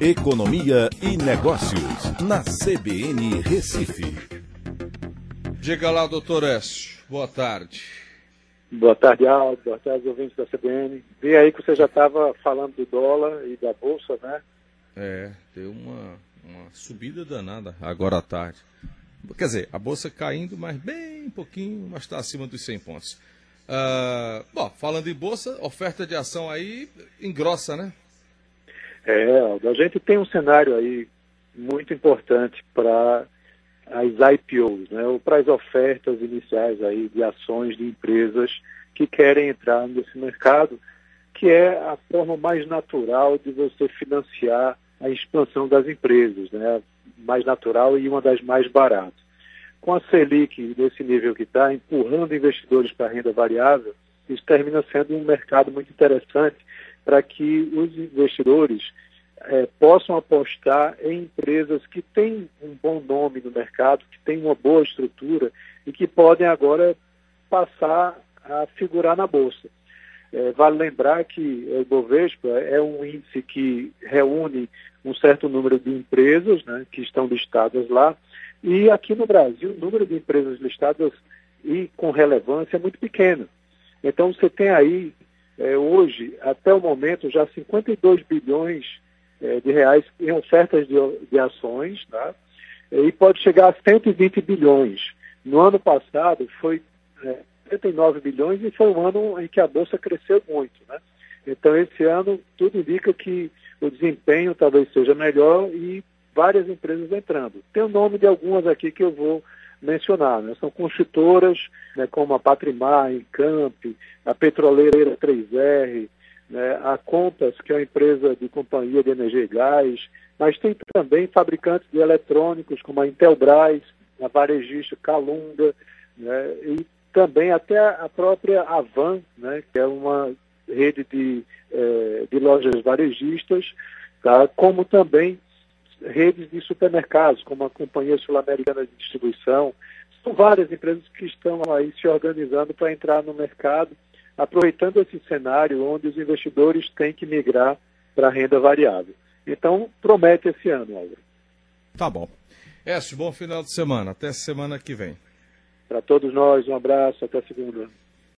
Economia e Negócios, na CBN Recife. Diga lá, doutor Écio. Boa tarde. Boa tarde, Aldo. Boa tarde, ouvintes da CBN. Vi aí que você já estava falando do dólar e da bolsa, né? É, deu uma, uma subida danada agora à tarde. Quer dizer, a bolsa caindo, mas bem pouquinho, mas está acima dos 100 pontos. Uh, bom, falando em bolsa, oferta de ação aí engrossa, né? É, a gente tem um cenário aí muito importante para as IPOs, né, ou para as ofertas iniciais aí de ações de empresas que querem entrar nesse mercado, que é a forma mais natural de você financiar a expansão das empresas, né, mais natural e uma das mais baratas. Com a Selic nesse nível que está, empurrando investidores para a renda variável, isso termina sendo um mercado muito interessante para que os investidores é, possam apostar em empresas que têm um bom nome no mercado, que têm uma boa estrutura e que podem agora passar a figurar na Bolsa. É, vale lembrar que o Ibovespa é um índice que reúne um certo número de empresas né, que estão listadas lá, e aqui no Brasil o número de empresas listadas e com relevância é muito pequeno. Então você tem aí, é, hoje, até o momento, já 52 bilhões é, de reais em ofertas de, de ações, tá? e pode chegar a 120 bilhões. No ano passado foi é, 79 bilhões e foi um ano em que a Bolsa cresceu muito. Né? Então, esse ano, tudo indica que o desempenho talvez seja melhor e várias empresas entrando. Tem o nome de algumas aqui que eu vou mencionar. Né? São construtoras né, como a Patrimar, Encamp, a Petroleira 3R, né, a Compass, que é uma empresa de companhia de energia e gás, mas tem também fabricantes de eletrônicos como a Intelbras, a varejista Calunga, né, e também até a própria Avan, né, que é uma rede de, eh, de lojas varejistas, tá, como também redes de supermercados, como a Companhia Sul-Americana de Distribuição. São várias empresas que estão aí se organizando para entrar no mercado aproveitando esse cenário onde os investidores têm que migrar para a renda variável. Então, promete esse ano, Álvaro. Tá bom. Écio, bom final de semana. Até semana que vem. Para todos nós, um abraço. Até segunda.